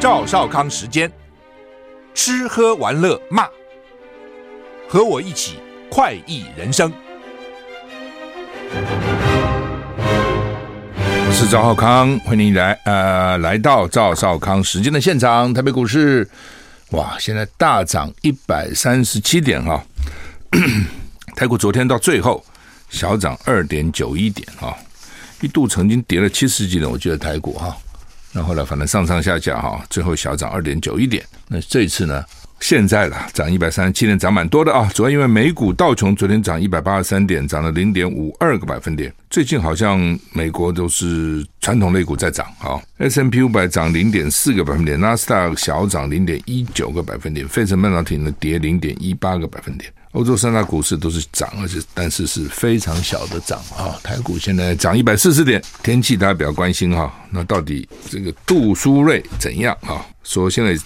赵少康时间，吃喝玩乐骂，和我一起快意人生。我是赵少康，欢迎你来呃来到赵少康时间的现场。台北股市哇，现在大涨一百三十七点哈、哦，台股昨天到最后小涨二点九一点哈、哦，一度曾经跌了七十几点，我觉得台股哈。哦那后来反正上上下下哈，最后小涨二点九一点。那这一次呢，现在了涨一百三十七点，涨蛮多的啊。主要因为美股道琼昨天涨一百八十三点，涨了零点五二个百分点。最近好像美国都是传统类股在涨啊。S&P 五百涨零点四个百分点，纳斯达克小涨零点一九个百分点，费城半导体呢跌零点一八个百分点。欧洲三大股市都是涨，而且但是是非常小的涨啊！台股现在涨一百四十点，天气大家比较关心哈。那到底这个杜苏芮怎样啊？说现在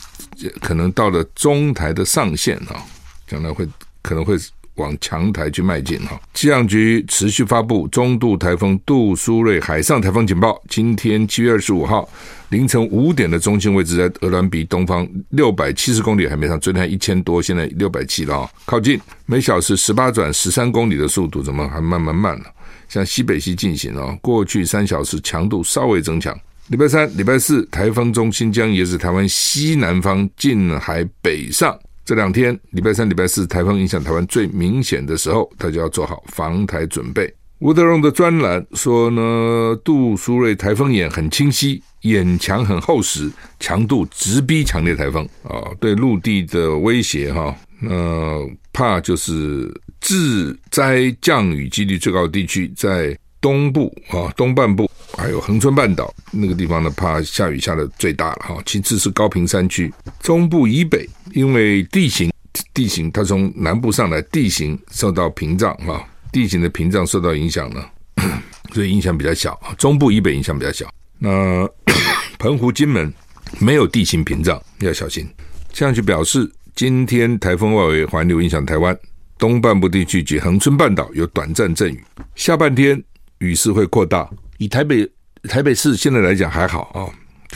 可能到了中台的上限啊，将来会可能会往强台去迈进哈。气象局持续发布中度台风杜苏芮海上台风警报，今天七月二十五号。凌晨五点的中心位置在鹅銮鼻东方六百七十公里海面上，昨天一千多，现在六百七了啊，靠近每小时十八转十三公里的速度，怎么还慢慢慢了？向西北西进行啊，过去三小时强度稍微增强。礼拜三、礼拜四，台风中心将沿着台湾西南方近海北上。这两天，礼拜三、礼拜四，台风影响台湾最明显的时候，大家要做好防台准备。吴德荣的专栏说呢，杜苏芮台风眼很清晰，眼墙很厚实，强度直逼强烈台风啊，对陆地的威胁哈，那怕就是致灾降雨几率最高的地区在东部啊，东半部还有恒春半岛那个地方呢，怕下雨下的最大了哈。其次是高屏山区，中部以北因为地形地形它从南部上来，地形受到屏障哈。地形的屏障受到影响呢，所以影响比较小啊。中部以北影响比较小。那 澎湖、金门没有地形屏障，要小心。气象局表示，今天台风外围环流影响台湾东半部地区及恒春半岛有短暂阵雨，下半天雨势会扩大。以台北台北市现在来讲还好啊，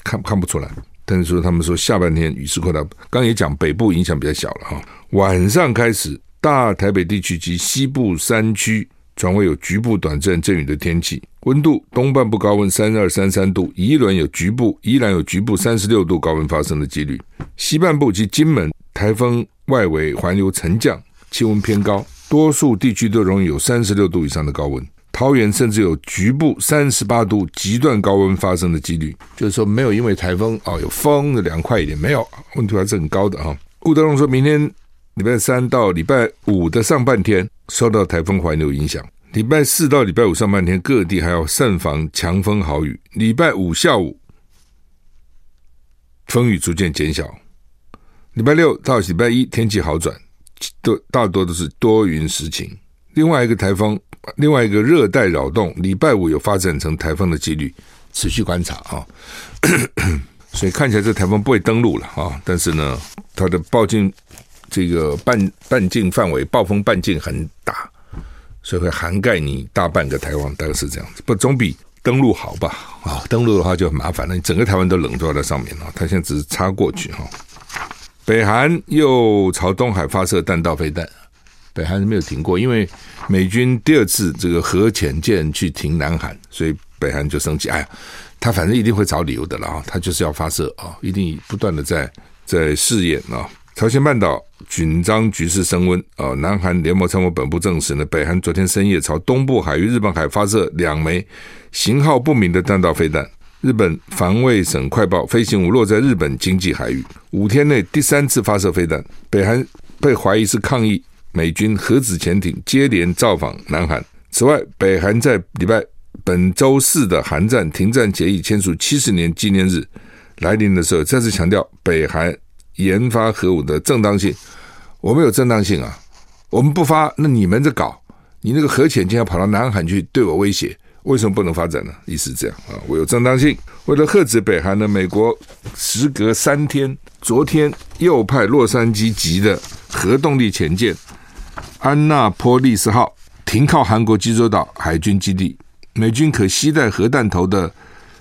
看看不出来。但是说他们说下半天雨势扩大，刚也讲北部影响比较小了哈。晚上开始。大台北地区及西部山区转为有局部短暂阵雨的天气，温度东半部高温三二三三度，宜兰有局部宜兰有局部三十六度高温发生的几率。西半部及金门台风外围环流沉降，气温偏高，多数地区都容易有三十六度以上的高温。桃园甚至有局部三十八度极端高温发生的几率，就是说没有因为台风哦有风的凉快一点，没有温度还是很高的哈。顾德龙说明天。礼拜三到礼拜五的上半天受到台风环流影响，礼拜四到礼拜五上半天各地还要慎防强风豪雨。礼拜五下午风雨逐渐减小，礼拜六到礼拜一天气好转，都大多都是多云时晴。另外一个台风，另外一个热带扰动，礼拜五有发展成台风的几率，持续观察啊。所以看起来这台风不会登陆了啊，但是呢，它的暴径。这个半半径范围，暴风半径很大，所以会涵盖你大半个台湾，大概是这样子。不总比登陆好吧？啊，登陆的话就很麻烦了，你整个台湾都笼罩在上面了。它现在只是插过去哈。北韩又朝东海发射弹道飞弹，北韩是没有停过，因为美军第二次这个核潜舰去停南韩，所以北韩就生气。哎呀，他反正一定会找理由的了啊，他就是要发射啊，一定不断的在在试验啊。朝鲜半岛紧张局势升温啊！南韩联盟参谋本部证实呢，北韩昨天深夜朝东部海域日本海发射两枚型号不明的弹道飞弹。日本防卫省快报，飞行物落在日本经济海域，五天内第三次发射飞弹。北韩被怀疑是抗议美军核子潜艇接连造访南韩。此外，北韩在礼拜本周四的韩战停战协议签署七十年纪念日来临的时候，再次强调北韩。研发核武的正当性，我们有正当性啊！我们不发，那你们在搞，你那个核潜艇要跑到南韩去对我威胁，为什么不能发展呢？意思是这样啊，我有正当性。为了遏制北韩呢，美国时隔三天，昨天又派洛杉矶级的核动力潜舰安纳波利斯号停靠韩国济州岛海军基地，美军可携带核弹头的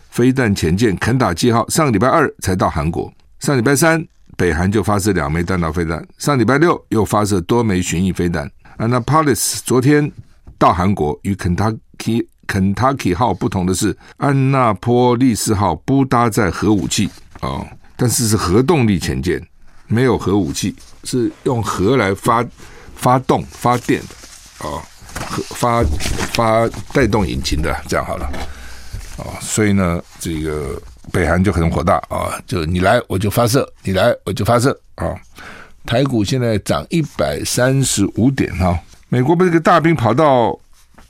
飞弹潜舰肯塔基号上个礼拜二才到韩国。上礼拜三，北韩就发射两枚弹道飞弹，上礼拜六又发射多枚巡弋飞弹。Annapolis 昨天到韩国，与肯塔基肯塔基号不同的是，安纳波利斯号不搭载核武器、哦，但是是核动力潜舰，没有核武器，是用核来发发动发电的啊。哦发发带动引擎的，这样好了啊、所以呢，这个北韩就很火大啊、就你来我就发射，你来我就发射啊、台股现在涨一百三十五点啊、美国不是个大兵跑到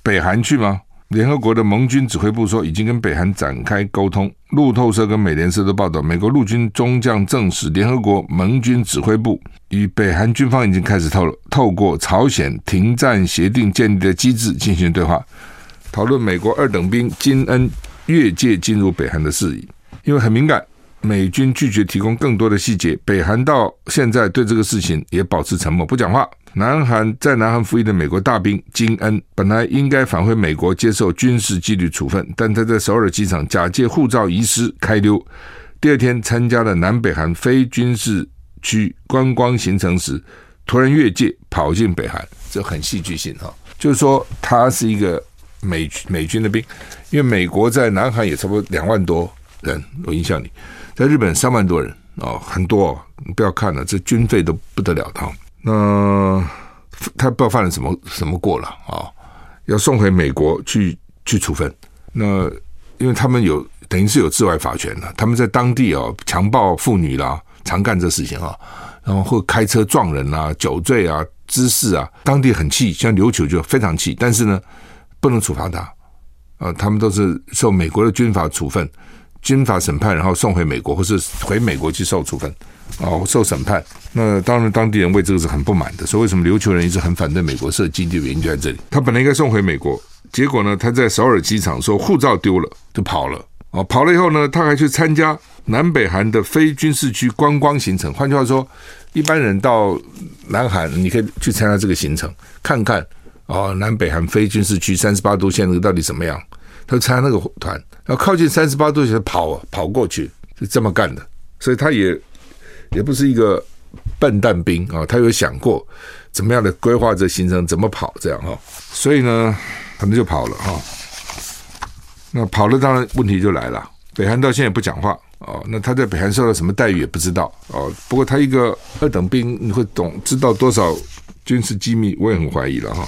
北韩去吗？联合国的盟军指挥部说，已经跟北韩展开沟通。路透社跟美联社都报道，美国陆军中将证实，联合国盟军指挥部与北韩军方已经开始透透过朝鲜停战协定建立的机制进行对话，讨论美国二等兵金恩越界进入北韩的事宜。因为很敏感，美军拒绝提供更多的细节。北韩到现在对这个事情也保持沉默，不讲话。南韩在南韩服役的美国大兵金恩本来应该返回美国接受军事纪律处分，但他在首尔机场假借护照遗失开溜，第二天参加了南北韩非军事区观光行程时，突然越界跑进北韩，这很戏剧性哈。就是说他是一个美美军的兵，因为美国在南韩也差不多两万多人，我印象里，在日本三万多人哦，很多哦，你不要看了，这军费都不得了的。那他不知道犯了什么什么过了啊？要送回美国去去处分。那因为他们有等于是有治外法权了，他们在当地啊强暴妇女啦，常干这事情啊，然后或开车撞人啊、酒醉啊、滋事啊，当地很气，像琉球就非常气，但是呢不能处罚他啊，他们都是受美国的军法处分。军法审判，然后送回美国，或是回美国去受处分，哦，受审判。那当然，当地人为这个是很不满的。所以，为什么琉球人一直很反对美国设基地的原因就在这里。他本来应该送回美国，结果呢，他在首尔机场说护照丢了，就跑了。哦，跑了以后呢，他还去参加南北韩的非军事区观光行程。换句话说，一般人到南韩，你可以去参加这个行程，看看哦，南北韩非军事区三十八度线那个到底怎么样。他参加那个团，然后靠近三十八度就跑跑过去，是这么干的。所以他也也不是一个笨蛋兵啊，他有想过怎么样的规划这行程，怎么跑这样哈。所以呢，他们就跑了哈。那跑了，当然问题就来了。北韩到现在也不讲话哦。那他在北韩受到什么待遇也不知道哦。不过他一个二等兵，你会懂知道多少军事机密？我也很怀疑了哈。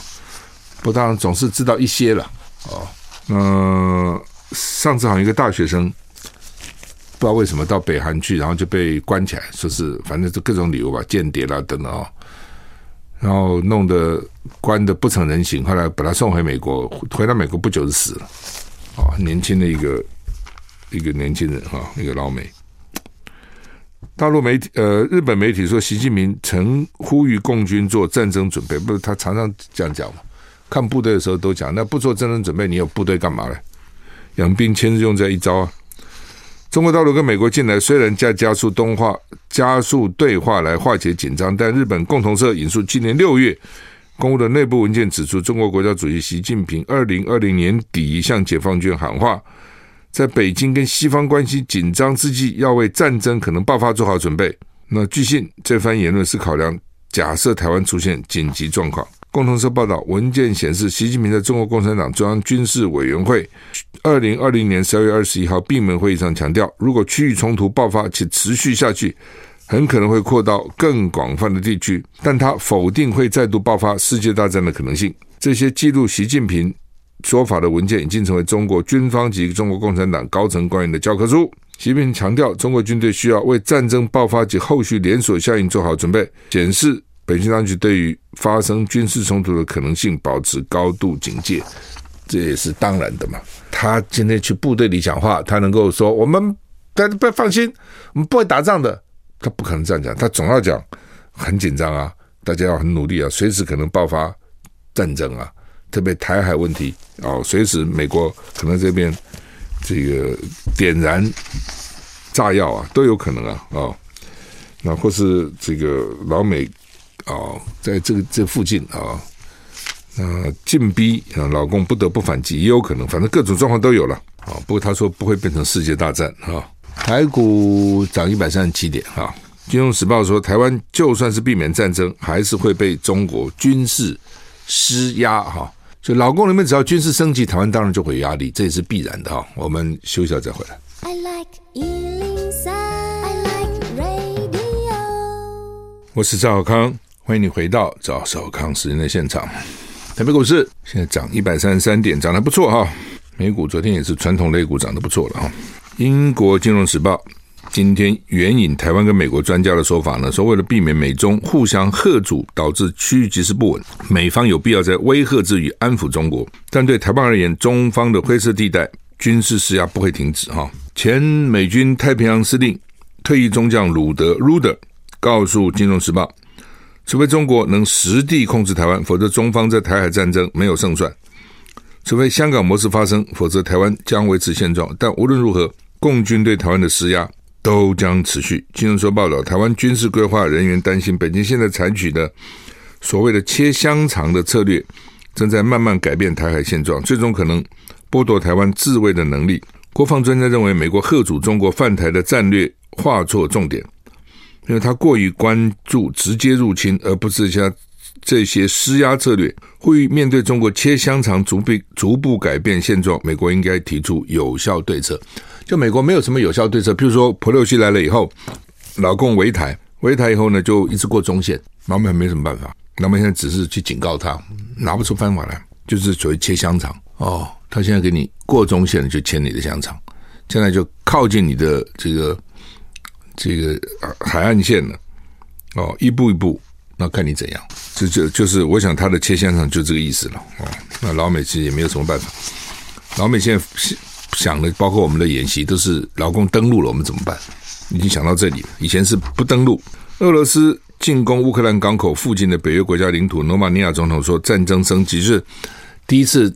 不，当然总是知道一些了哦。呃，上次好像一个大学生，不知道为什么到北韩去，然后就被关起来，说是反正就各种理由吧，间谍啦等等啊，然后弄得关得不成人形，后来把他送回美国，回到美国不久就死了，啊，年轻的一个一个年轻人哈，一个老美。大陆媒体呃，日本媒体说，习近平曾呼吁共军做战争准备，不是他常常这样讲吗？看部队的时候都讲，那不做战争准备，你有部队干嘛呢？养兵千日用这一招啊！中国大陆跟美国近来虽然加加速东化、加速对话来化解紧张，但日本共同社引述今年六月公布的内部文件指出，中国国家主席习近平二零二零年底向解放军喊话，在北京跟西方关系紧张之际，要为战争可能爆发做好准备。那据信这番言论是考量假设台湾出现紧急状况。共同社报道，文件显示，习近平在中国共产党中央军事委员会二零二零年十二月二十一号闭门会议上强调，如果区域冲突爆发且持续下去，很可能会扩到更广泛的地区。但他否定会再度爆发世界大战的可能性。这些记录习近平说法的文件已经成为中国军方及中国共产党高层官员的教科书。习近平强调，中国军队需要为战争爆发及后续连锁效应做好准备，显示。北京当局对于发生军事冲突的可能性保持高度警戒，这也是当然的嘛。他今天去部队里讲话，他能够说我们大家不要放心，我们不会打仗的。他不可能这样讲，他总要讲很紧张啊，大家要很努力啊，随时可能爆发战争啊，特别台海问题哦，随时美国可能这边这个点燃炸药啊，都有可能啊，哦，那或是这个老美。哦，在这个这附近啊，那进逼啊，老公不得不反击，也有可能，反正各种状况都有了啊。不过他说不会变成世界大战啊。台股涨一百三十七点哈。金融时报说，台湾就算是避免战争，还是会被中国军事施压哈。就老共里面只要军事升级，台湾当然就会有压力，这也是必然的哈。我们休息一下再回来。I like 103, I like radio。我是赵小康，欢迎你回到赵少康时间的现场。台北股市现在涨一百三十三点，涨得不错哈。美股昨天也是传统类股涨得不错了哈。英国金融时报。今天援引台湾跟美国专家的说法呢，说为了避免美中互相吓阻，导致区域局势不稳，美方有必要在威吓之余安抚中国。但对台湾而言，中方的灰色地带军事施压不会停止。哈，前美军太平洋司令、退役中将鲁德 （Ruder） 告诉《金融时报》，除非中国能实地控制台湾，否则中方在台海战争没有胜算；除非香港模式发生，否则台湾将维持现状。但无论如何，共军对台湾的施压。都将持续。金融说报道，台湾军事规划人员担心，北京现在采取的所谓的“切香肠”的策略，正在慢慢改变台海现状，最终可能剥夺台湾自卫的能力。国防专家认为，美国贺阻中国犯台的战略画错重点，因为他过于关注直接入侵，而不是像这些施压策略。呼吁面对中国“切香肠”逐步逐步改变现状，美国应该提出有效对策。就美国没有什么有效对策，譬如说普洛西来了以后，老共围台，围台以后呢，就一直过中线，老美没什么办法，老美现在只是去警告他，拿不出方法来，就是所谓切香肠哦，他现在给你过中线就切你的香肠，现在就靠近你的这个这个海岸线呢，哦，一步一步，那看你怎样，就就就是我想他的切线上就这个意思了，哦，那老美其实也没有什么办法，老美现在。想的包括我们的演习都是老共登陆了，我们怎么办？已经想到这里。以前是不登陆。俄罗斯进攻乌克兰港口附近的北约国家领土，罗马尼亚总统说战争升级，是第一次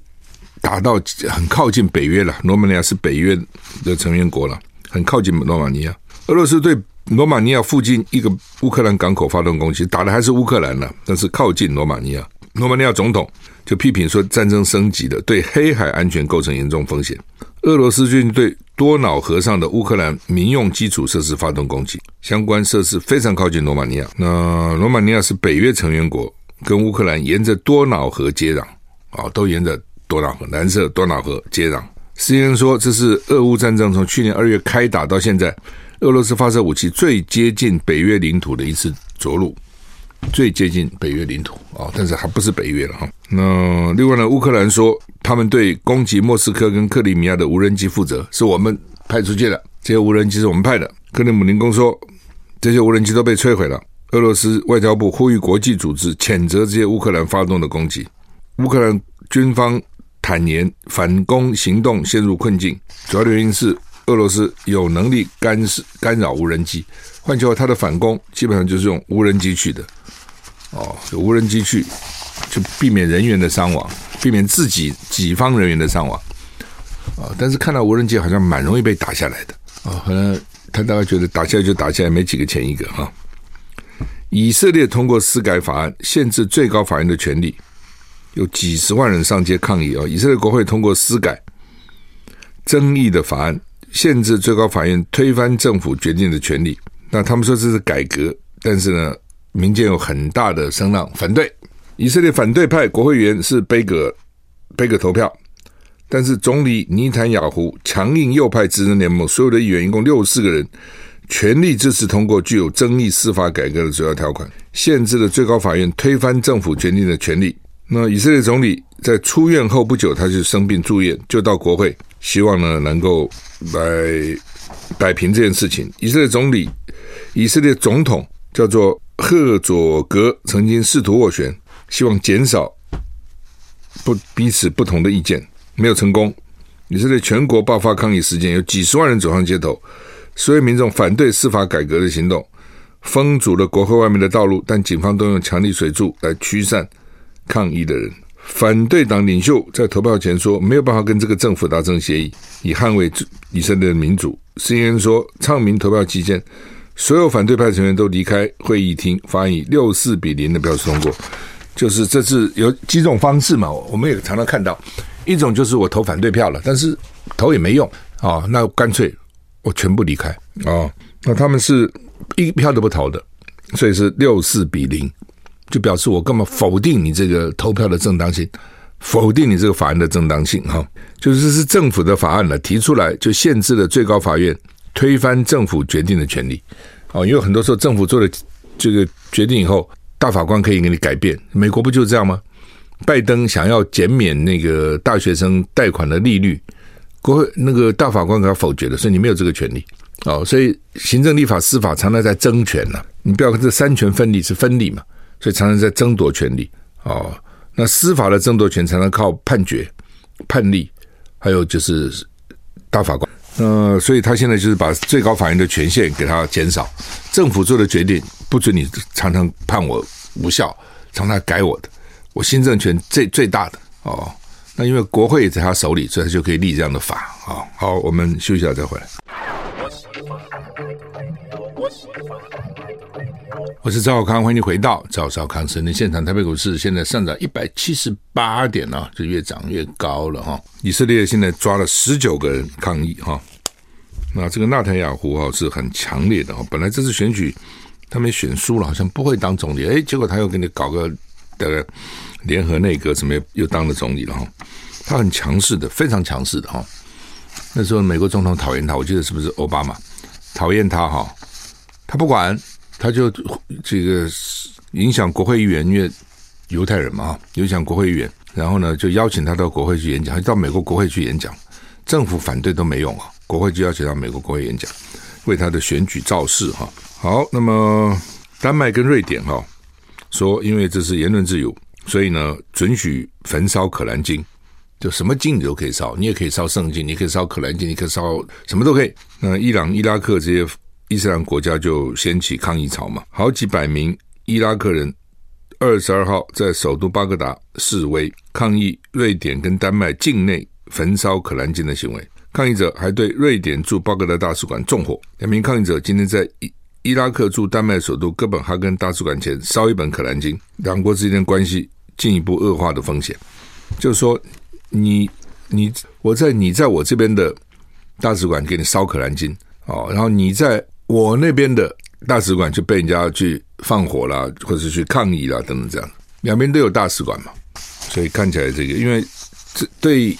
打到很靠近北约了。罗马尼亚是北约的成员国了，很靠近罗马尼亚。俄罗斯对罗马尼亚附近一个乌克兰港口发动攻击，打的还是乌克兰呢，但是靠近罗马尼亚。罗马尼亚总统就批评说战争升级了，对黑海安全构成严重风险。俄罗斯军队多瑙河上的乌克兰民用基础设施发动攻击，相关设施非常靠近罗马尼亚。那罗马尼亚是北约成员国，跟乌克兰沿着多瑙河接壤，啊，都沿着多瑙河，蓝色多瑙河接壤。CNN 说，这是俄乌战争从去年二月开打到现在，俄罗斯发射武器最接近北约领土的一次着陆。最接近北约领土啊，但是还不是北约了哈。那另外呢，乌克兰说他们对攻击莫斯科跟克里米亚的无人机负责，是我们派出去的，这些无人机是我们派的。克里姆林宫说这些无人机都被摧毁了。俄罗斯外交部呼吁国际组织谴责这些乌克兰发动的攻击。乌克兰军方坦言反攻行动陷入困境，主要的原因是俄罗斯有能力干涉干扰无人机。换句话，他的反攻基本上就是用无人机去的。哦，有无人机去，就避免人员的伤亡，避免自己己方人员的伤亡。啊，但是看到无人机好像蛮容易被打下来的。啊，可能他大概觉得打下来就打下来，没几个钱一个哈。以色列通过私改法案，限制最高法院的权利，有几十万人上街抗议啊。以色列国会通过私改争议的法案，限制最高法院推翻政府决定的权利。那他们说这是改革，但是呢？民间有很大的声浪反对，以色列反对派国会议员是贝格，贝格投票，但是总理尼坦雅胡强硬右派执政联盟所有的议员一共六十四个人全力支持通过具有争议司法改革的主要条款，限制了最高法院推翻政府决定的权利。那以色列总理在出院后不久，他就生病住院，就到国会，希望呢能够来摆平这件事情。以色列总理，以色列总统叫做。赫佐格曾经试图斡旋，希望减少不彼此不同的意见，没有成功。以色列全国爆发抗议事件，有几十万人走上街头，所有民众反对司法改革的行动，封阻了国会外面的道路，但警方都用强力水柱来驱散抗议的人。反对党领袖在投票前说，没有办法跟这个政府达成协议，以捍卫以色列的民主。CNN 说，昌明投票期间。所有反对派成员都离开会议厅，发以六四比零的票数通过。就是这次有几种方式嘛，我们也常常看到，一种就是我投反对票了，但是投也没用啊，那干脆我全部离开哦。那他们是一票都不投的，所以是六四比零，就表示我根本否定你这个投票的正当性，否定你这个法案的正当性哈。就是是政府的法案了，提出来就限制了最高法院推翻政府决定的权利哦。因为很多时候政府做了这个决定以后，大法官可以给你改变。美国不就是这样吗？拜登想要减免那个大学生贷款的利率，国会那个大法官给他否决了，所以你没有这个权利哦。所以行政、立法、司法常常在争权呢，你不要看这三权分立是分立嘛，所以常常在争夺权利哦。那司法的争夺权常常靠判决、判例，还有就是大法官。呃，所以他现在就是把最高法院的权限给他减少，政府做的决定不准你常常判我无效，常常改我的。我新政权最最大的哦，那因为国会也在他手里，所以他就可以立这样的法啊、好，我们休息一下再回来。我是赵小康，欢迎你回到赵少康生的现场。台北股市现在上涨一百七十八点啊，就越涨越高了哈、哦。以色列现在抓了十九个人抗议哈、哦，那这个纳坦雅胡哈是很强烈的哈。本来这次选举他们选输了，好像不会当总理，哎，结果他又给你搞个。的联合内阁什么又当了总理了哈，他很强势的，非常强势的哈。那时候美国总统讨厌他，我记得是不是奥巴马讨厌他哈？他不管，他就这个影响国会议员，因为犹太人嘛，影响国会议员，然后呢就邀请他到国会去演讲，到美国国会去演讲，政府反对都没用啊，国会就邀请到美国国会演讲，为他的选举造势哈。好，那么丹麦跟瑞典哈。说，因为这是言论自由，所以呢，准许焚烧可兰经，就什么经你都可以烧，你也可以烧圣经，你可以烧可兰经，你可以烧什么都可以。那伊朗、伊拉克这些伊斯兰国家就掀起抗议潮嘛，好几百名伊拉克人二十二号在首都巴格达示威抗议瑞典跟丹麦境内焚烧可兰经的行为，抗议者还对瑞典驻巴格达大使馆纵火。两名抗议者今天在伊。伊拉克驻丹麦首都哥本哈根大使馆前烧一本《可兰经》，两国之间关系进一步恶化的风险。就是说，你你我在你在我这边的大使馆给你烧《可兰经》哦，然后你在我那边的大使馆就被人家去放火啦，或者去抗议啦等等这样，两边都有大使馆嘛，所以看起来这个，因为这对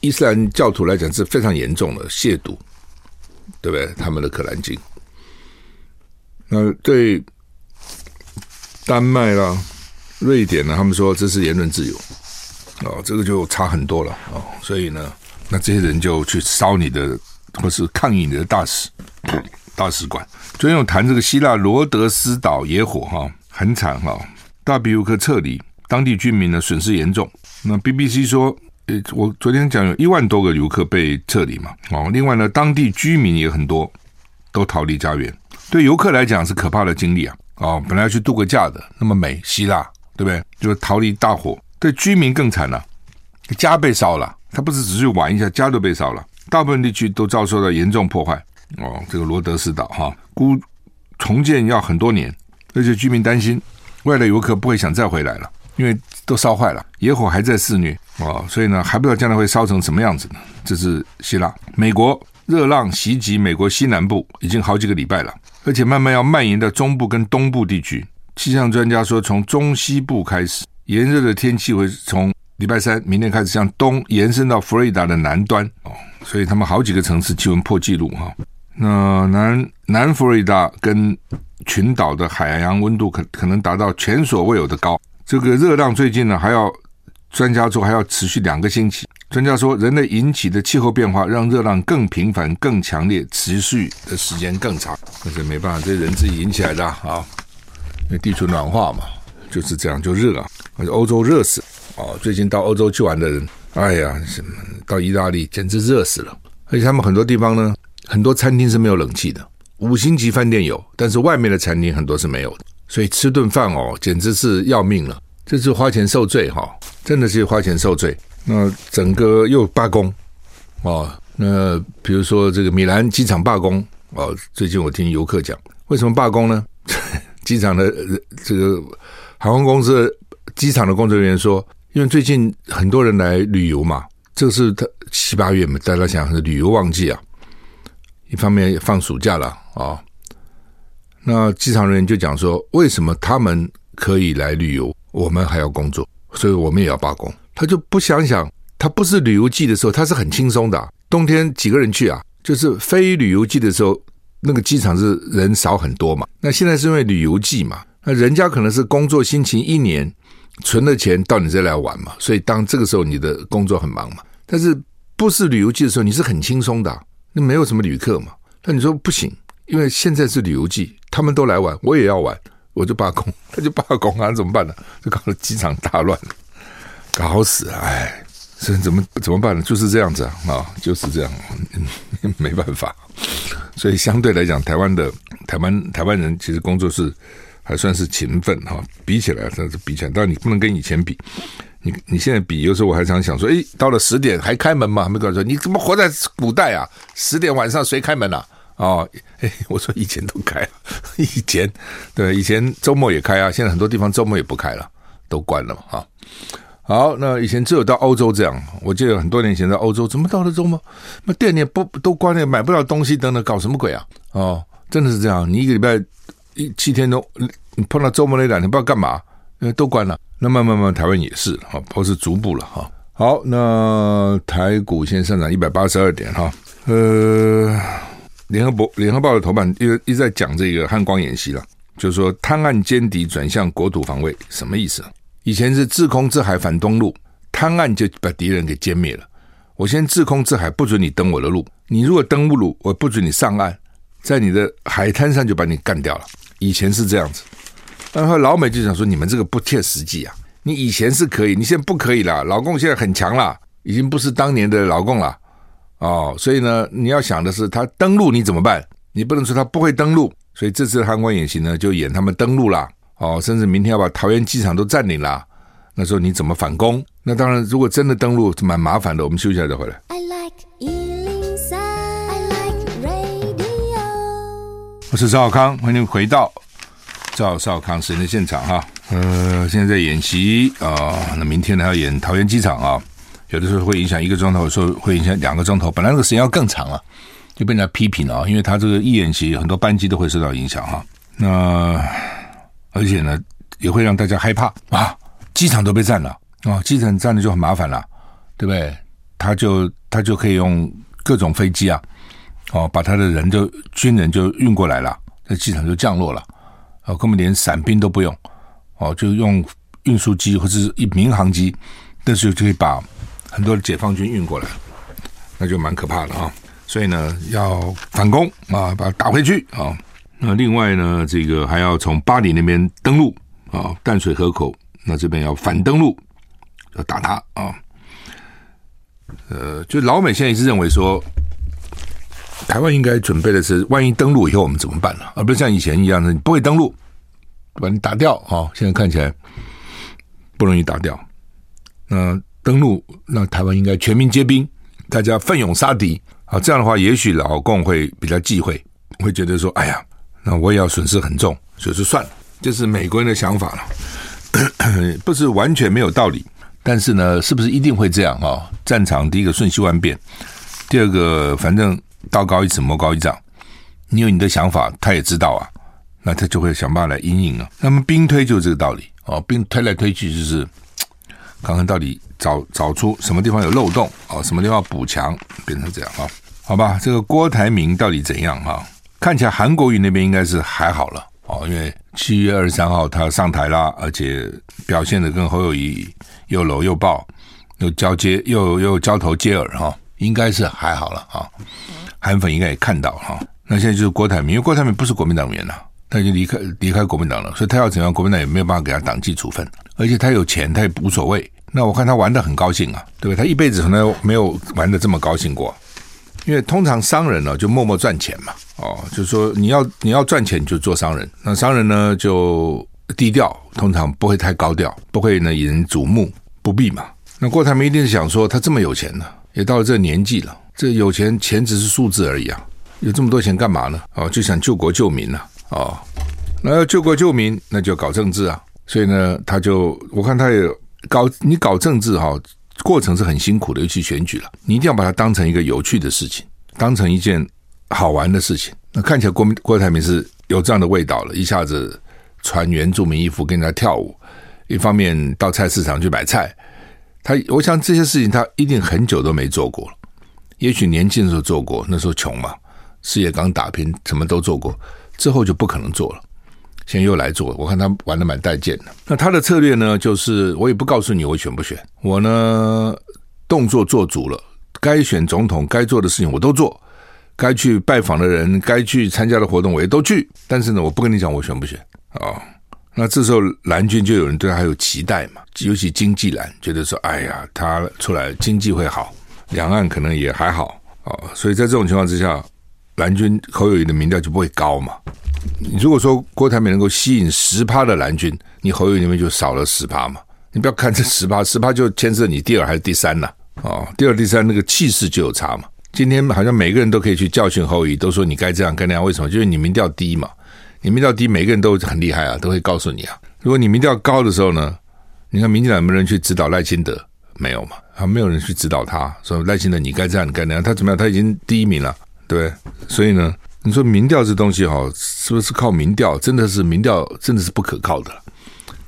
伊斯兰教徒来讲是非常严重的亵渎，对不对？他们的《可兰经》。那对丹麦啦、瑞典呢，他们说这是言论自由哦，这个就差很多了哦。所以呢，那这些人就去烧你的，或是抗议你的大使大使馆。昨天有谈这个希腊罗德斯岛野火哈，很惨哈，大比乌克撤离，当地居民呢损失严重。那 BBC 说，呃，我昨天讲有一万多个游客被撤离嘛，哦，另外呢，当地居民也很多，都逃离家园。对游客来讲是可怕的经历啊！哦，本来要去度个假的，那么美，希腊，对不对？就逃离大火。对居民更惨了，家被烧了。他不是只是玩一下，家都被烧了。大部分地区都遭受到严重破坏。哦，这个罗德斯岛哈，估重建要很多年，而且居民担心外来游客不会想再回来了，因为都烧坏了，野火还在肆虐哦，所以呢，还不知道将来会烧成什么样子呢。这是希腊，美国热浪袭击美国西南部已经好几个礼拜了。而且慢慢要蔓延到中部跟东部地区。气象专家说，从中西部开始，炎热的天气会从礼拜三明天开始向东延伸到佛罗里达的南端哦，所以他们好几个城市气温破纪录哈。那南南佛罗里达跟群岛的海洋温度可可能达到前所未有的高。这个热浪最近呢，还要专家说还要持续两个星期。专家说，人类引起的气候变化让热浪更频繁、更强烈，持续的时间更长。但是没办法，这人自己引起来的啊！因为地球暖化嘛，就是这样就热啊。而且欧洲热死哦！最近到欧洲去玩的人，哎呀，什么到意大利简直热死了。而且他们很多地方呢，很多餐厅是没有冷气的，五星级饭店有，但是外面的餐厅很多是没有的。所以吃顿饭哦，简直是要命了。这是花钱受罪哈，真的是花钱受罪。那整个又罢工哦，那比如说这个米兰机场罢工哦，最近我听游客讲，为什么罢工呢？机场的这个航空公司机场的工作人员说，因为最近很多人来旅游嘛，这是他七八月嘛，大家想是旅游旺季啊，一方面放暑假了啊、哦。那机场人员就讲说，为什么他们可以来旅游，我们还要工作，所以我们也要罢工。他就不想想，他不是旅游季的时候，他是很轻松的。冬天几个人去啊？就是非旅游季的时候，那个机场是人少很多嘛。那现在是因为旅游季嘛，那人家可能是工作辛勤一年存了钱到你这来玩嘛，所以当这个时候你的工作很忙嘛。但是不是旅游季的时候，你是很轻松的，那没有什么旅客嘛。那你说不行，因为现在是旅游季。他们都来玩，我也要玩，我就罢工，他就罢工啊，怎么办呢？就搞得机场大乱，搞死，哎，这怎么怎么办呢？就是这样子啊，啊，就是这样，没办法。所以相对来讲，台湾的台湾台湾人其实工作是还算是勤奋哈，比起来，算是比起来，但你不能跟以前比，你你现在比，有时候我还常想说，哎，到了十点还开门吗？没跟我说，你怎么活在古代啊？十点晚上谁开门啊？哦，哎，我说以前都开，以前对，以前周末也开啊，现在很多地方周末也不开了，都关了嘛，哈。好，那以前只有到欧洲这样，我记得很多年前在欧洲，怎么到了周末，那店也不都关了，买不到东西等等，搞什么鬼啊？哦，真的是这样，你一个礼拜一七天都，你碰到周末那两天不知道干嘛，因为都关了。那慢慢慢，台湾也是哈，都是逐步了哈。好，那台股现在上涨一百八十二点哈，呃。联合报联合报的头版一直一直在讲这个汉光演习了，就是说贪岸歼敌转向国土防卫，什么意思？以前是制空制海反登陆，贪岸就把敌人给歼灭了。我先制空制海，不准你登我的路。你如果登陆路，我不准你上岸，在你的海滩上就把你干掉了。以前是这样子，然后老美就想说，你们这个不切实际啊！你以前是可以，你现在不可以了。老共现在很强了，已经不是当年的老共了。哦，所以呢，你要想的是他登陆你怎么办？你不能说他不会登陆，所以这次韩光演习呢，就演他们登陆啦。哦，甚至明天要把桃园机场都占领了，那时候你怎么反攻？那当然，如果真的登陆，蛮麻烦的。我们休息一下再回来。I like 103, I like radio。我是赵少康，欢迎回到赵少康时间的现场哈。呃，现在在演习啊、那明天呢要演桃园机场啊。有的时候会影响一个钟头，有时候会影响两个钟头。本来那个时间要更长了，就被人家批评了啊，因为他这个一演习，很多班机都会受到影响哈。那而且呢，也会让大家害怕啊，机场都被占了啊，机场占了就很麻烦了，对不对？他就他就可以用各种飞机啊，哦，把他的人就军人就运过来了，在机场就降落了，哦，根本连伞兵都不用，哦，就用运输机或者是一民航机，那时候就可以把。很多的解放军运过来，那就蛮可怕的啊！所以呢，要反攻啊，把它打回去啊。那另外呢，这个还要从巴里那边登陆啊，淡水河口，那这边要反登陆，要打他啊。呃，就老美现在一直认为说，台湾应该准备的是，万一登陆以后我们怎么办呢？而不是像以前一样的，你不会登陆，把你打掉啊。现在看起来不容易打掉，那。登陆，那台湾应该全民皆兵，大家奋勇杀敌啊！这样的话，也许老共会比较忌讳，会觉得说：“哎呀，那我也要损失很重，所以说算了。”这是美国人的想法了，不是完全没有道理。但是呢，是不是一定会这样啊？战场第一个瞬息万变，第二个反正道高一尺，魔高一丈，你有你的想法，他也知道啊，那他就会想办法来阴影啊。那么兵推就是这个道理哦，兵推来推去就是 看看到底。找找出什么地方有漏洞哦？什么地方补强，变成这样啊？好吧，这个郭台铭到底怎样啊？看起来韩国瑜那边应该是还好了哦，因为七月二十三号他上台啦，而且表现的跟侯友谊又搂又抱，又交接又又交头接耳哈，应该是还好了啊。韩粉应该也看到哈。那现在就是郭台铭，因为郭台铭不是国民党员了，他已经离开离开国民党了，所以他要怎样，国民党也没有办法给他党纪处分，而且他有钱，他也无所谓。那我看他玩得很高兴啊，对不对？他一辈子从来没有玩得这么高兴过，因为通常商人呢就默默赚钱嘛，哦，就是说你要你要赚钱就做商人，那商人呢就低调，通常不会太高调，不会呢引人瞩目，不必嘛。那郭台铭一定是想说他这么有钱呢，也到了这年纪了，这有钱钱只是数字而已啊，有这么多钱干嘛呢？哦，就想救国救民了，哦，那要救国救民，那就搞政治啊，所以呢，他就我看他也。搞你搞政治哈，过程是很辛苦的，尤其选举了，你一定要把它当成一个有趣的事情，当成一件好玩的事情。那看起来郭郭台铭是有这样的味道了，一下子穿原住民衣服跟人家跳舞，一方面到菜市场去买菜。他我想这些事情他一定很久都没做过了，也许年轻的时候做过，那时候穷嘛，事业刚打拼，什么都做过，之后就不可能做了。现在又来做，我看他玩的蛮带劲的。那他的策略呢，就是我也不告诉你我选不选，我呢动作做足了，该选总统该做的事情我都做，该去拜访的人，该去参加的活动我也都去。但是呢，我不跟你讲我选不选啊。哦那这时候蓝军就有人对他还有期待嘛，尤其经济蓝觉得说，哎呀，他出来经济会好，两岸可能也还好啊，所以在这种情况之下，蓝军侯友宜的民调就不会高嘛。你如果说郭台铭能够吸引十趴的蓝军，你侯友宜那边就少了十趴嘛。你不要看这十趴，十趴就牵涉你第二还是第三呐啊？第二、第三那个气势就有差嘛。今天好像每个人都可以去教训侯友宜，都说你该这样该那样，为什么？就是你民调低嘛。你民调低，每个人都很厉害啊，都会告诉你啊。如果你民调高的时候呢，你看民进党有没有人去指导赖清德？没有嘛，啊没有人去指导他，说赖清德你该这样，你该那样。他怎么样？他已经第一名了，对？所以呢，你说民调这东西哈，是不是靠民调？真的是民调，真的是不可靠的。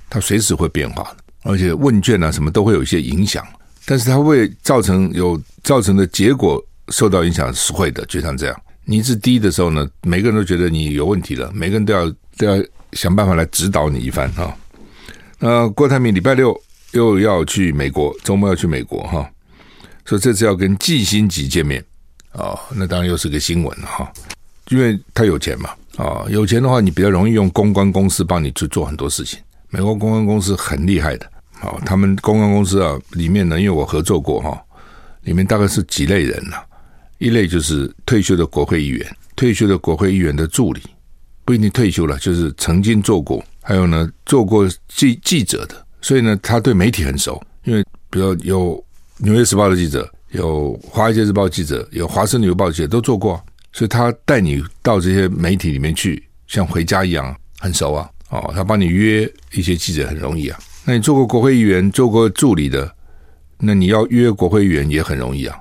它随时会变化，而且问卷啊什么都会有一些影响。但是它会造成有造成的结果受到影响是会的，就像这样。你一直低的时候呢，每个人都觉得你有问题了，每个人都要都要想办法来指导你一番哈。那郭台铭礼拜六又要去美国，周末要去美国哈，所以这次要跟季新吉见面哦，那当然又是个新闻了哈，因为他有钱嘛啊，有钱的话你比较容易用公关公司帮你去做很多事情。美国公关公司很厉害的，啊，他们公关公司啊里面呢，因为我合作过哈，里面大概是几类人呢？一类就是退休的国会议员，退休的国会议员的助理，不一定退休了，就是曾经做过，还有呢做过记记者的，所以呢他对媒体很熟，因为比如有《纽约时报》的记者，有《华尔街日报》记者，有《华盛顿邮报》记者都做过，所以他带你到这些媒体里面去，像回家一样，很熟啊。哦，他帮你约一些记者很容易啊。那你做过国会议员，做过助理的，那你要约国会议员也很容易啊。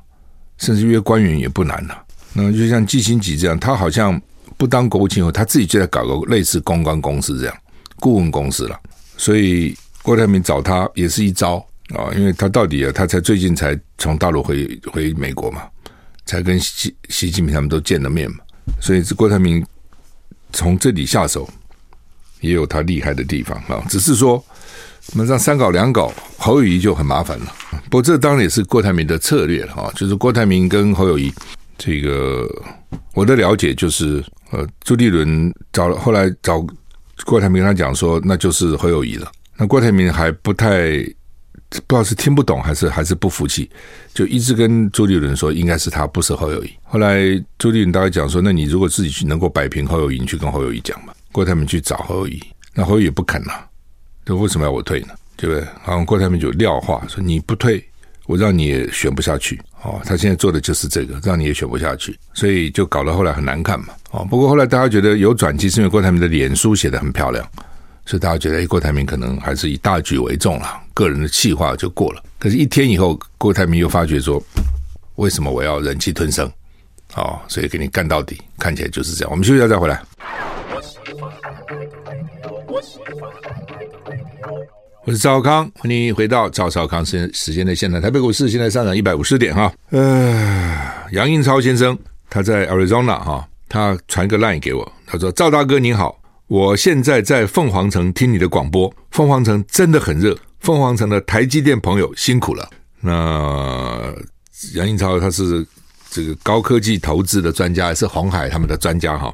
甚至约官员也不难呐、啊。那就像季辛吉这样，他好像不当国务卿后，他自己就在搞个类似公关公司这样顾问公司了。所以郭台铭找他也是一招啊，因为他到底啊，他才最近才从大陆回回美国嘛，才跟习习近平他们都见了面嘛。所以郭台铭从这里下手也有他厉害的地方啊，只是说。那么这样三搞两搞，侯友谊就很麻烦了。不过这当然也是郭台铭的策略了啊，就是郭台铭跟侯友谊这个，我的了解就是，呃，朱立伦找了后来找郭台铭跟他讲说，那就是侯友谊了。那郭台铭还不太不知道是听不懂还是还是不服气，就一直跟朱立伦说应该是他，不是侯友宜。后来朱立伦大概讲说，那你如果自己去能够摆平侯友宜，你去跟侯友宜讲嘛。郭台铭去找侯友宜，那侯友宜不肯了。就为什么要我退呢？对不对？好像郭台铭就撂话说，你不退，我让你也选不下去。哦，他现在做的就是这个，让你也选不下去，所以就搞得后来很难看嘛。哦，不过后来大家觉得有转机，是因为郭台铭的脸书写得很漂亮，所以大家觉得，哎，郭台铭可能还是以大局为重了，个人的气话就过了。可是，一天以后，郭台铭又发觉说，为什么我要忍气吞声？哦，所以给你干到底，看起来就是这样。我们休息一下再回来。我是赵康，欢迎回到赵少康时时间的现场。台北股市现在上涨一百五十点哈。呃，杨应超先生他在 Arizona 哈，他传个 line 给我，他说：“赵大哥您好，我现在在凤凰城听你的广播，凤凰城真的很热，凤凰城的台积电朋友辛苦了。”那杨英超他是这个高科技投资的专家，也是红海他们的专家哈，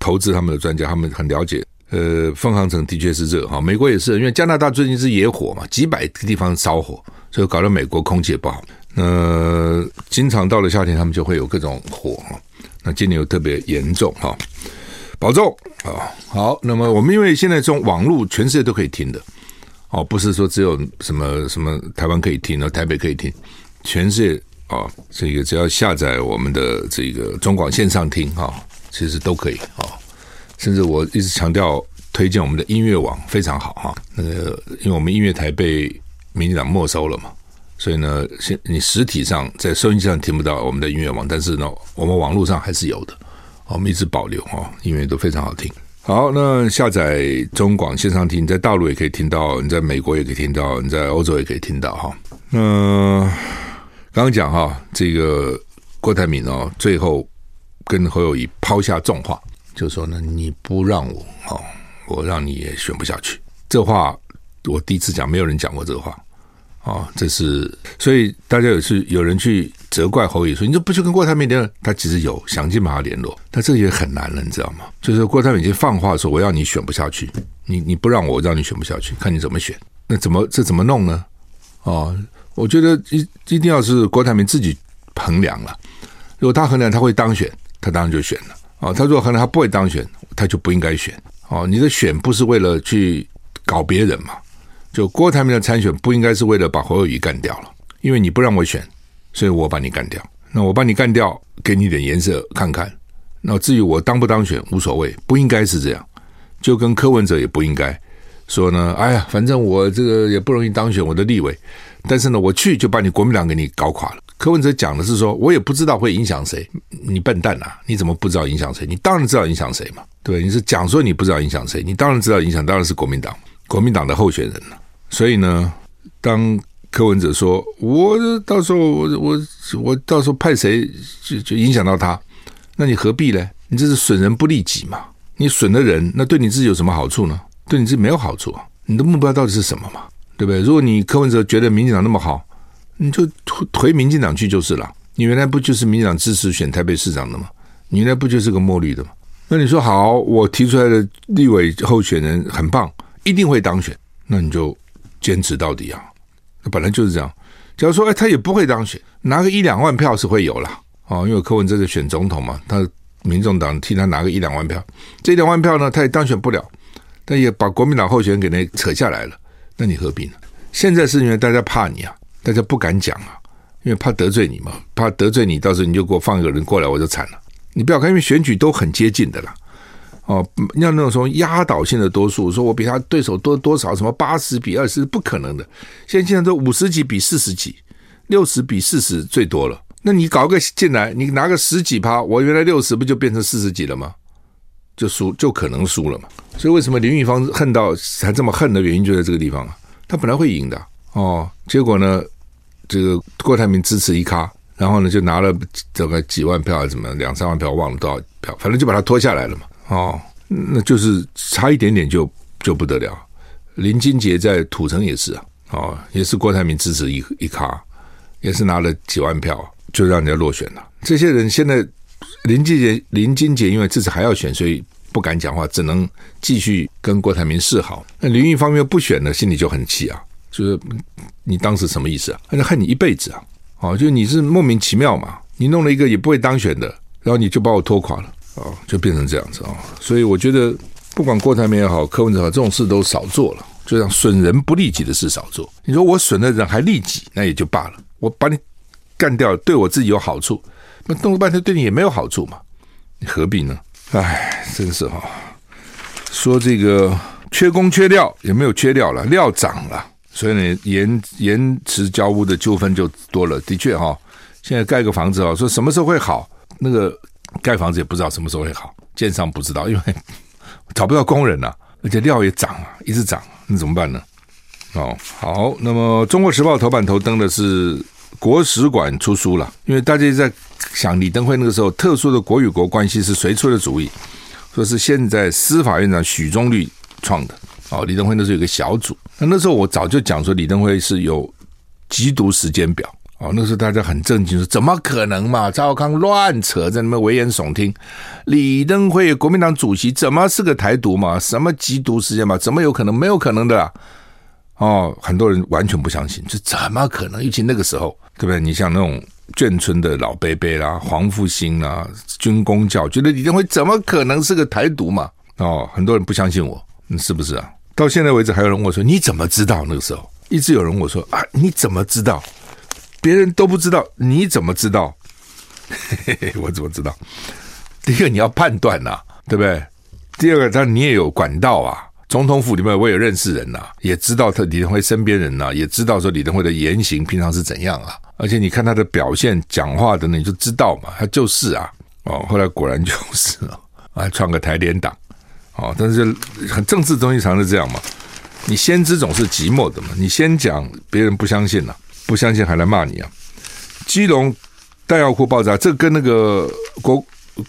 投资他们的专家，他们很了解。呃，凤凰城的确是热哈，美国也是，因为加拿大最近是野火嘛，几百个地方烧火，所以搞得美国空气也不好。呃，经常到了夏天，他们就会有各种火哈。那今年又特别严重哈，保重啊。好，那么我们因为现在这种网络全世界都可以听的哦，不是说只有什么什么台湾可以听，台北可以听，全世界啊，这个只要下载我们的这个中广线上听哈，其实都可以啊。甚至我一直强调推荐我们的音乐网非常好哈，那个因为我们音乐台被民进党没收了嘛，所以呢，现你实体上在收音机上听不到我们的音乐网，但是呢，我们网络上还是有的我们一直保留哦，因为都非常好听。好，那下载中广线上听，在大陆也可以听到，你在美国也可以听到，你在欧洲也可以听到哈。那刚刚讲哈，这个郭台铭哦，最后跟侯友宜抛下重话，就说呢，你不让我哦，我让你也选不下去。这话我第一次讲，没有人讲过这个话。哦，这是所以大家有去有人去责怪侯友宜说，你就不去跟郭台铭联络？他其实有想尽办法联络，但这也很难了，你知道吗？就是郭台铭已经放话说，我要你选不下去，你你不让我，我让你选不下去，看你怎么选。那怎么这怎么弄呢？哦，我觉得一一定要是郭台铭自己衡量了。如果他衡量他会当选，他当然就选了。哦，他如果衡量他不会当选，他就不应该选。哦，你的选不是为了去搞别人嘛？就郭台铭的参选不应该是为了把侯友宜干掉了，因为你不让我选，所以我把你干掉。那我把你干掉，给你点颜色看看。那至于我当不当选无所谓，不应该是这样。就跟柯文哲也不应该说呢，哎呀，反正我这个也不容易当选我的立委，但是呢，我去就把你国民党给你搞垮了。柯文哲讲的是说，我也不知道会影响谁。你笨蛋啊，你怎么不知道影响谁？你当然知道影响谁嘛。对，你是讲说你不知道影响谁，你当然知道影响当然是国民党。国民党的候选人了，所以呢，当柯文哲说，我到时候我我我到时候派谁就就影响到他，那你何必呢？你这是损人不利己嘛？你损了人，那对你自己有什么好处呢？对你自己没有好处啊！你的目标到底是什么嘛？对不对？如果你柯文哲觉得民进党那么好，你就回回民进党去就是了。你原来不就是民进党支持选台北市长的吗？你原来不就是个墨绿的吗？那你说好，我提出来的立委候选人很棒。一定会当选，那你就坚持到底啊！那本来就是这样。假如说，哎，他也不会当选，拿个一两万票是会有啦。哦，因为柯文哲在选总统嘛，他民众党替他拿个一两万票，这两万票呢，他也当选不了，但也把国民党候选人给那扯下来了，那你何必呢？现在是因为大家怕你啊，大家不敢讲啊，因为怕得罪你嘛，怕得罪你，到时候你就给我放一个人过来，我就惨了。你不要看，因为选举都很接近的啦。哦，要那种说压倒性的多数，说我比他对手多多少，什么八十比二十，不可能的。现在现在都五十几比四十几，六十比四十最多了。那你搞个进来，你拿个十几趴，我原来六十不就变成四十几了吗？就输就可能输了嘛。所以为什么林玉芳恨到还这么恨的原因就在这个地方啊？他本来会赢的哦，结果呢，这个郭台铭支持一咖，然后呢就拿了这个几万票还是怎么两三万票，忘了多少票，反正就把他拖下来了嘛。哦，那就是差一点点就就不得了。林金杰在土城也是啊，哦，也是郭台铭支持一一咖，也是拿了几万票，就让人家落选了。这些人现在林金杰林金杰因为这次还要选，所以不敢讲话，只能继续跟郭台铭示好。那林玉芳又不选了，心里就很气啊，就是你当时什么意思啊？那恨你一辈子啊！哦，就你是莫名其妙嘛，你弄了一个也不会当选的，然后你就把我拖垮了。哦，就变成这样子啊！所以我觉得，不管郭台铭也好，柯文哲也好，这种事都少做了，就像损人不利己的事少做。你说我损了人还利己，那也就罢了。我把你干掉，对我自己有好处，那弄了半天对你也没有好处嘛？你何必呢？哎，真是哈！说这个缺工缺料也没有缺料了，料涨了，所以呢，延延迟交屋的纠纷就多了。的确哈，现在盖个房子啊，说什么时候会好？那个。盖房子也不知道什么时候会好，建商不知道，因为 找不到工人啊，而且料也涨啊，一直涨，那怎么办呢？哦，好，那么《中国时报》头版头登的是国史馆出书了，因为大家在想李登辉那个时候特殊的国与国关系是谁出的主意？说是现在司法院长许宗律创的。哦，李登辉那时候有个小组，那那时候我早就讲说李登辉是有缉毒时间表。哦，那时候大家很震惊，说怎么可能嘛？赵康乱扯，在那边危言耸听。李登辉国民党主席怎么是个台独嘛？什么缉毒事件嘛？怎么有可能？没有可能的啦。哦，很多人完全不相信，这怎么可能？尤其那个时候，对不对？你像那种眷村的老伯伯啦、黄复兴啦、军公教，觉得李登辉怎么可能是个台独嘛？哦，很多人不相信我，你是不是啊？到现在为止，还有人问我说：“你怎么知道那个时候？”一直有人问我说：“啊，你怎么知道？”别人都不知道，你怎么知道？嘿嘿，我怎么知道？第一个你要判断呐、啊，对不对？第二个，当然你也有管道啊。总统府里面我也认识人呐、啊，也知道他李登辉身边人呐、啊，也知道说李登辉的言行平常是怎样啊。而且你看他的表现、讲话的，你就知道嘛，他就是啊。哦，后来果然就是啊，还创个台联党，哦，但是很政治东西常是这样嘛，你先知总是寂寞的嘛，你先讲别人不相信了、啊，不相信还来骂你啊。基隆弹药库爆炸，这跟那个国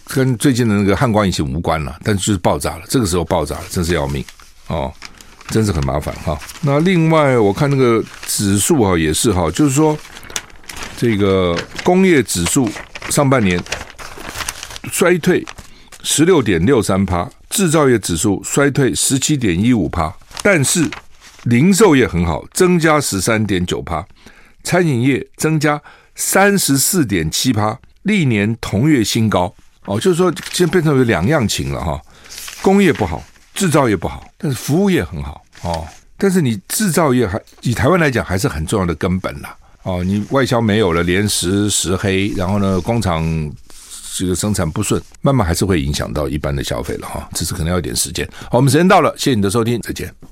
跟最近的那个汉光演习无关了，但就是爆炸了，这个时候爆炸了，真是要命哦。真是很麻烦哈。那另外我看那个指数哈也是哈，就是说这个工业指数上半年衰退十六点六三趴，制造业指数衰退十七点一五趴，但是零售业很好，增加十三点九趴，餐饮业增加三十四点七趴，历年同月新高哦。就是说现在变成有两样情了哈，工业不好。制造业不好，但是服务业很好哦。但是你制造业还以台湾来讲还是很重要的根本啦哦。你外销没有了，连十十黑，然后呢，工厂这个生产不顺，慢慢还是会影响到一般的消费了哈。这是可能要一点时间。好，我们时间到了，谢谢你的收听，再见。